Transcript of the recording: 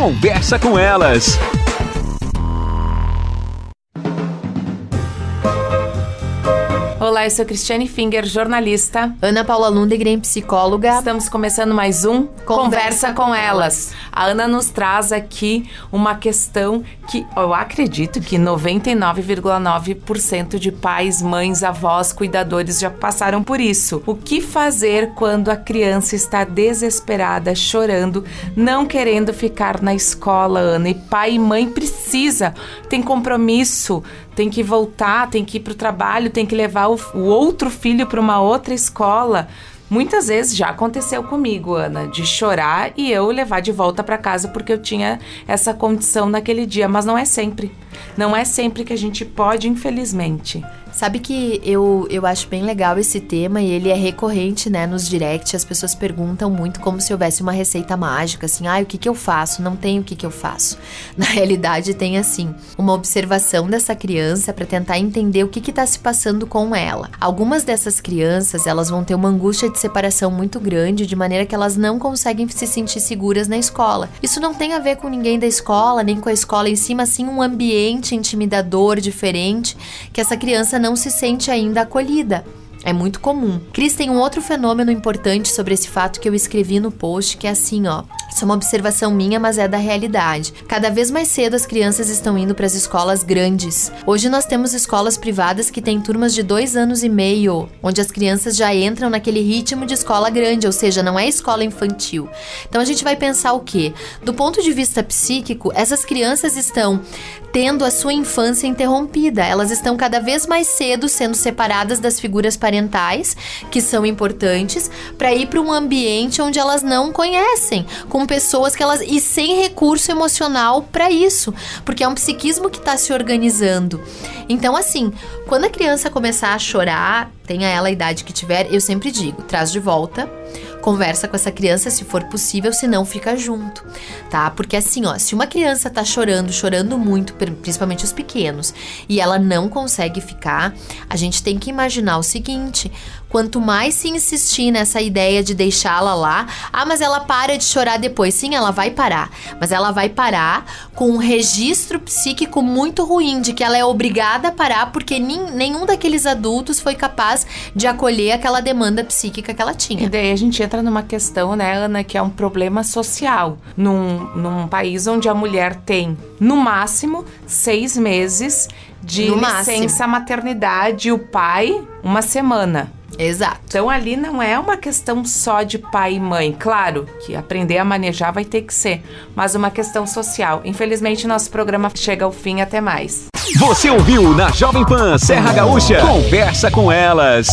Conversa com elas. Olá, eu sou Cristiane Finger, jornalista. Ana Paula Lundegren, psicóloga. Estamos começando mais um Conversa, Conversa com elas. A Ana nos traz aqui uma questão que eu acredito que 99,9% de pais, mães, avós, cuidadores já passaram por isso. O que fazer quando a criança está desesperada, chorando, não querendo ficar na escola, Ana? E pai e mãe precisa, tem compromisso, tem que voltar, tem que ir para o trabalho, tem que levar o, o outro filho para uma outra escola. Muitas vezes já aconteceu comigo, Ana, de chorar e eu levar de volta para casa porque eu tinha essa condição naquele dia, mas não é sempre. Não é sempre que a gente pode, infelizmente. Sabe que eu, eu acho bem legal esse tema e ele é recorrente, né, nos directs. As pessoas perguntam muito como se houvesse uma receita mágica, assim, ah, o que que eu faço? Não tem o que que eu faço. Na realidade, tem, assim, uma observação dessa criança para tentar entender o que que tá se passando com ela. Algumas dessas crianças, elas vão ter uma angústia de separação muito grande, de maneira que elas não conseguem se sentir seguras na escola. Isso não tem a ver com ninguém da escola, nem com a escola em si, mas sim um ambiente intimidador, diferente, que essa criança não se sente ainda acolhida. É muito comum. Cris tem um outro fenômeno importante sobre esse fato que eu escrevi no post, que é assim, ó. Isso é uma observação minha, mas é da realidade. Cada vez mais cedo as crianças estão indo para as escolas grandes. Hoje nós temos escolas privadas que têm turmas de dois anos e meio, onde as crianças já entram naquele ritmo de escola grande, ou seja, não é escola infantil. Então a gente vai pensar o quê? Do ponto de vista psíquico, essas crianças estão tendo a sua infância interrompida. Elas estão cada vez mais cedo sendo separadas das figuras parentais, que são importantes, para ir para um ambiente onde elas não conhecem, com pessoas que elas e sem recurso emocional para isso, porque é um psiquismo que está se organizando. Então, assim, quando a criança começar a chorar, tenha ela a idade que tiver, eu sempre digo, traz de volta conversa com essa criança se for possível, se não fica junto, tá? Porque assim, ó, se uma criança tá chorando, chorando muito, principalmente os pequenos, e ela não consegue ficar, a gente tem que imaginar o seguinte: quanto mais se insistir nessa ideia de deixá-la lá, ah, mas ela para de chorar depois. Sim, ela vai parar, mas ela vai parar com um registro psíquico muito ruim de que ela é obrigada a parar porque nenhum daqueles adultos foi capaz de acolher aquela demanda psíquica que ela tinha. E daí a gente entra numa questão, né, Ana, que é um problema social. Num, num país onde a mulher tem, no máximo, seis meses de no licença máximo. maternidade e o pai, uma semana. Exato. Então ali não é uma questão só de pai e mãe. Claro que aprender a manejar vai ter que ser, mas uma questão social. Infelizmente, nosso programa chega ao fim. Até mais. Você ouviu na Jovem Pan Serra Gaúcha? Conversa com elas.